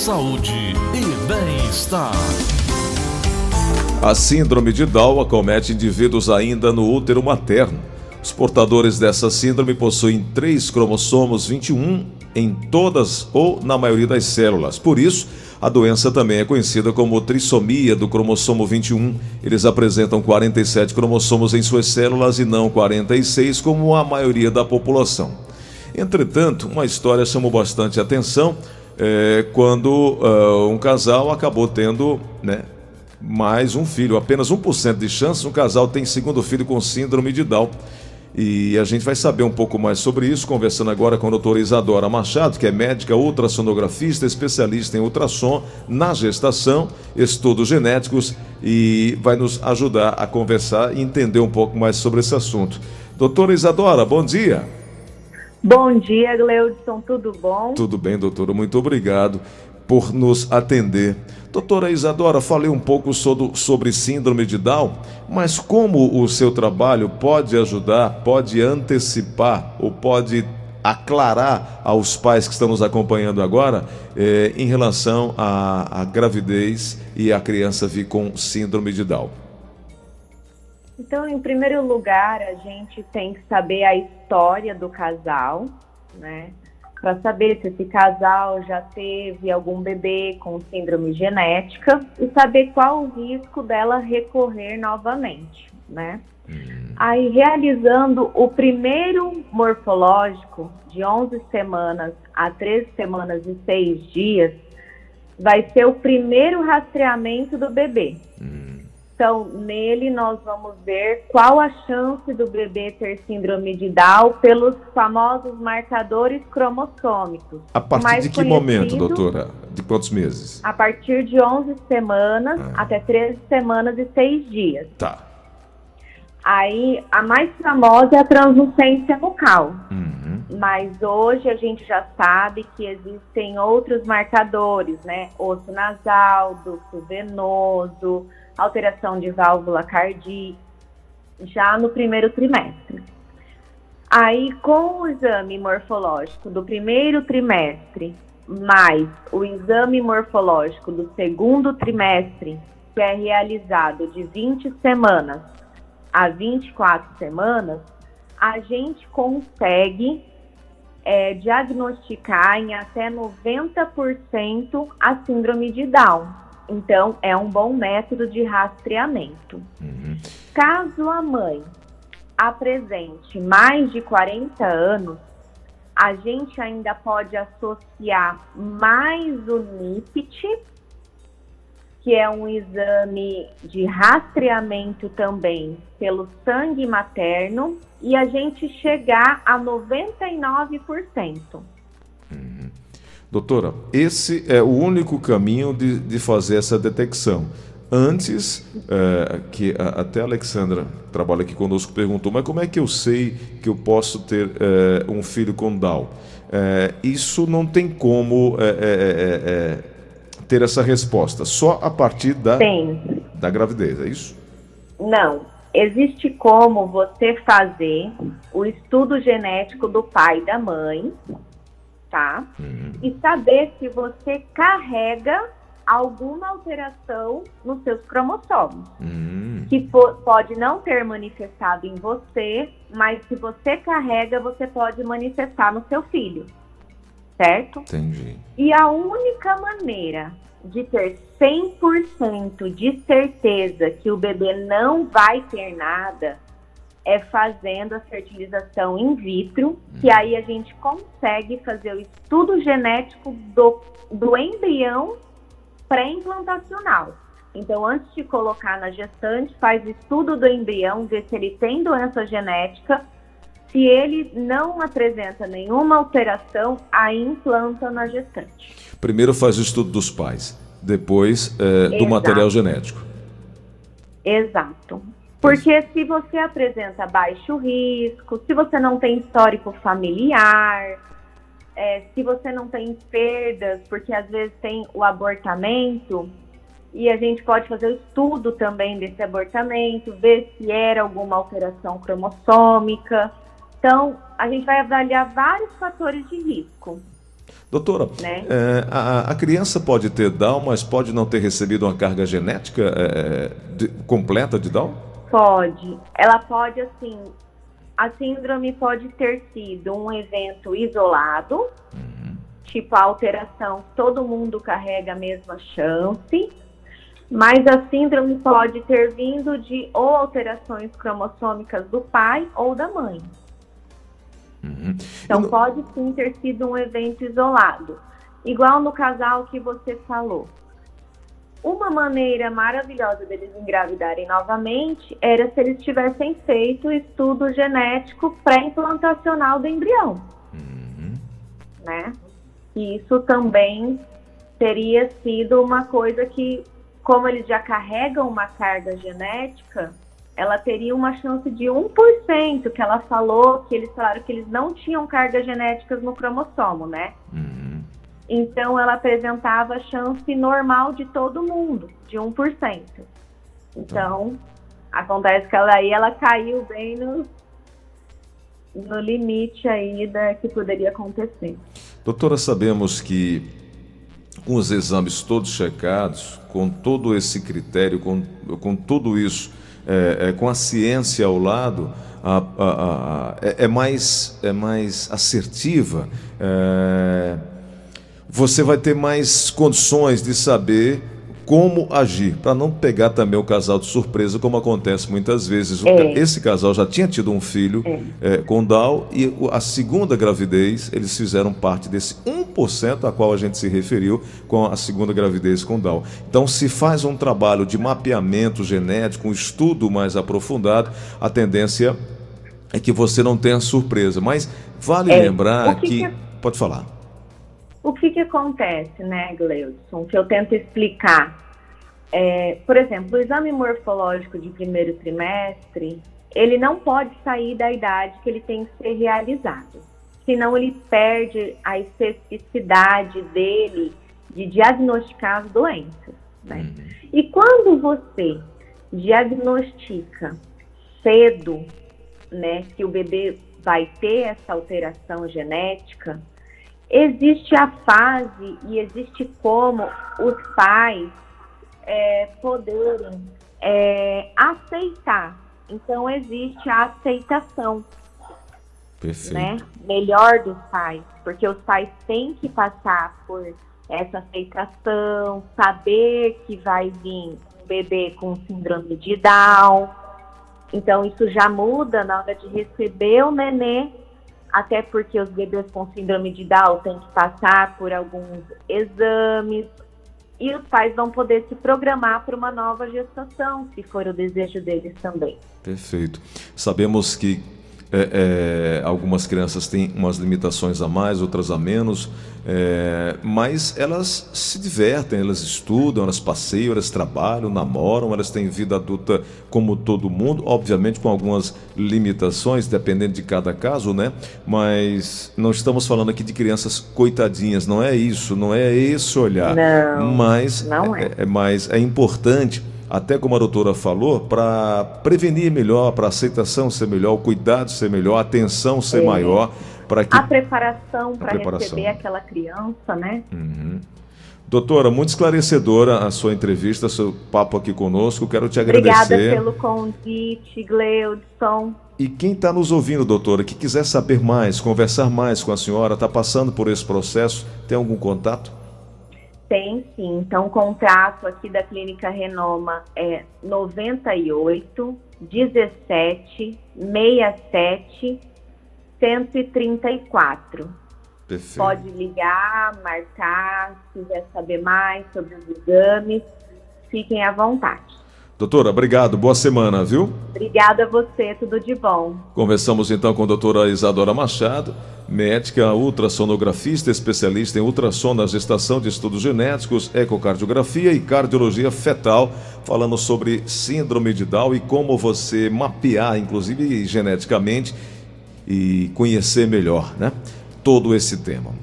saúde e bem-estar. A síndrome de Down acomete indivíduos ainda no útero materno. Os portadores dessa síndrome possuem três cromossomos 21 em todas ou na maioria das células. Por isso, a doença também é conhecida como trissomia do cromossomo 21. Eles apresentam 47 cromossomos em suas células e não 46, como a maioria da população. Entretanto, uma história chamou bastante atenção é, quando uh, um casal acabou tendo né, mais um filho. Apenas 1% de chance um casal tem segundo filho com síndrome de Down. E a gente vai saber um pouco mais sobre isso, conversando agora com a doutora Isadora Machado, que é médica ultrassonografista, especialista em ultrassom na gestação, estudos genéticos e vai nos ajudar a conversar e entender um pouco mais sobre esse assunto. Doutora Isadora, bom dia. Bom dia, Gleudson, tudo bom? Tudo bem, doutora, muito obrigado por nos atender. Doutora Isadora, falei um pouco sobre, síndrome de Down, mas como o seu trabalho pode ajudar, pode antecipar ou pode aclarar aos pais que estão nos acompanhando agora eh, em relação à, à gravidez e a criança vir com síndrome de Down? Então, em primeiro lugar, a gente tem que saber a história do casal, né? para saber se esse casal já teve algum bebê com síndrome genética e saber qual o risco dela recorrer novamente, né? Hum. Aí, realizando o primeiro morfológico de 11 semanas a 13 semanas e 6 dias, vai ser o primeiro rastreamento do bebê. Então, nele nós vamos ver qual a chance do bebê ter síndrome de Down pelos famosos marcadores cromossômicos. A partir de que momento, doutora? De quantos meses? A partir de 11 semanas ah. até 13 semanas e 6 dias. Tá. Aí, a mais famosa é a translucência bucal. Uhum. Mas hoje a gente já sabe que existem outros marcadores, né? Osso nasal, ducto venoso, alteração de válvula cardíaca, já no primeiro trimestre. Aí, com o exame morfológico do primeiro trimestre, mais o exame morfológico do segundo trimestre, que é realizado de 20 semanas a 24 semanas, a gente consegue é, diagnosticar em até 90% a síndrome de Down. Então, é um bom método de rastreamento. Uhum. Caso a mãe apresente mais de 40 anos, a gente ainda pode associar mais o NIPT, que é um exame de rastreamento também pelo sangue materno, e a gente chegar a 99%. Doutora, esse é o único caminho de, de fazer essa detecção. Antes, é, que a, até a Alexandra trabalha aqui conosco, perguntou, mas como é que eu sei que eu posso ter é, um filho com Down? É, isso não tem como ter essa resposta, só a partir da, da gravidez, é isso? Não, existe como você fazer o estudo genético do pai e da mãe, tá? Uhum. E saber se você carrega alguma alteração nos seus cromossomos, uhum. que pode não ter manifestado em você, mas se você carrega, você pode manifestar no seu filho, certo? Entendi. E a única maneira de ter 100% de certeza que o bebê não vai ter nada é fazendo a fertilização in vitro, que uhum. aí a gente consegue fazer o estudo genético do, do embrião pré-implantacional. Então, antes de colocar na gestante, faz o estudo do embrião, ver se ele tem doença genética. Se ele não apresenta nenhuma alteração, aí implanta na gestante. Primeiro faz o estudo dos pais, depois é, do material genético. Exato. Porque se você apresenta baixo risco, se você não tem histórico familiar, é, se você não tem perdas, porque às vezes tem o abortamento, e a gente pode fazer o estudo também desse abortamento, ver se era alguma alteração cromossômica. Então, a gente vai avaliar vários fatores de risco. Doutora, né? é, a, a, criança pode ter Down, mas pode não ter recebido uma carga genética é, de, completa de Down? Pode. Ela pode, assim, a síndrome pode ter sido um evento isolado, uhum. tipo a alteração, todo mundo carrega a mesma chance, mas a síndrome pode ter vindo de ou alterações cromossômicas do pai ou da mãe. Uhum. Então, pode sim ter sido um evento isolado. Igual no casal que você falou. Uma maneira maravilhosa deles engravidarem novamente era se eles tivessem feito o estudo genético pré-implantacional do embrião. Uhum. Né? E isso também teria sido uma coisa que, como eles já carregam uma carga genética, ela teria uma chance de 1%, que ela falou, que eles falaram que eles não tinham cargas genéticas no cromossomo, né? Uhum. Então ela apresentava a chance normal de todo mundo, de 1%. Então, acontece que ela aí ela caiu bem no, no limite aí da que poderia acontecer. Doutora, sabemos que com os exames todos checados, com todo esse critério, com, com tudo isso, é, é, com a ciência ao lado, a, a, a, é, é, mais, é mais assertiva. É, você vai ter mais condições de saber como agir, para não pegar também o casal de surpresa, como acontece muitas vezes. É. Esse casal já tinha tido um filho é. É, com Down e a segunda gravidez, eles fizeram parte desse 1% a qual a gente se referiu com a segunda gravidez com Down. Então, se faz um trabalho de mapeamento genético, um estudo mais aprofundado, a tendência é que você não tenha surpresa. Mas vale é. lembrar que, que... que... Pode falar. O que, que acontece, né, Gleudson, que eu tento explicar? É, por exemplo, o exame morfológico de primeiro trimestre, ele não pode sair da idade que ele tem que ser realizado, senão ele perde a especificidade dele de diagnosticar as doenças. Né? Uhum. E quando você diagnostica cedo, né, que o bebê vai ter essa alteração genética, existe a fase e existe como os pais é, poderem é, aceitar. Então existe a aceitação, Perfeito. né? Melhor dos pais, porque os pais têm que passar por essa aceitação, saber que vai vir um bebê com síndrome de Down. Então isso já muda na hora de receber o nenê até porque os bebês com síndrome de Down têm que passar por alguns exames e os pais vão poder se programar para uma nova gestação, se for o desejo deles também. Perfeito. Sabemos que é, é, algumas crianças têm umas limitações a mais, outras a menos, é, mas elas se divertem, elas estudam, elas passeiam, elas trabalham, namoram, elas têm vida adulta como todo mundo, obviamente com algumas limitações, dependendo de cada caso, né? Mas não estamos falando aqui de crianças coitadinhas, não é isso, não é esse olhar. Não, mas não é. é mas é importante até como a doutora falou, para prevenir melhor, para a aceitação ser melhor, o cuidado ser melhor, a atenção ser é. maior. para que A preparação para receber aquela criança, né? Uhum. Doutora, muito esclarecedora a sua entrevista, seu papo aqui conosco. Quero te agradecer. Obrigada pelo convite, Gleudson. E quem está nos ouvindo, doutora, que quiser saber mais, conversar mais com a senhora, está passando por esse processo, tem algum contato? Tem sim. Então, o contrato aqui da Clínica Renoma é 98 17 67 134. Perfeito. Pode ligar, marcar, se quiser saber mais sobre os exames, fiquem à vontade. Doutora, obrigado. Boa semana, viu? Obrigada a você, tudo de bom. Conversamos então com a doutora Isadora Machado, médica ultrassonografista, especialista em ultrassom na gestação de estudos genéticos, ecocardiografia e cardiologia fetal, falando sobre síndrome de Down e como você mapear, inclusive geneticamente, e conhecer melhor, né? Todo esse tema.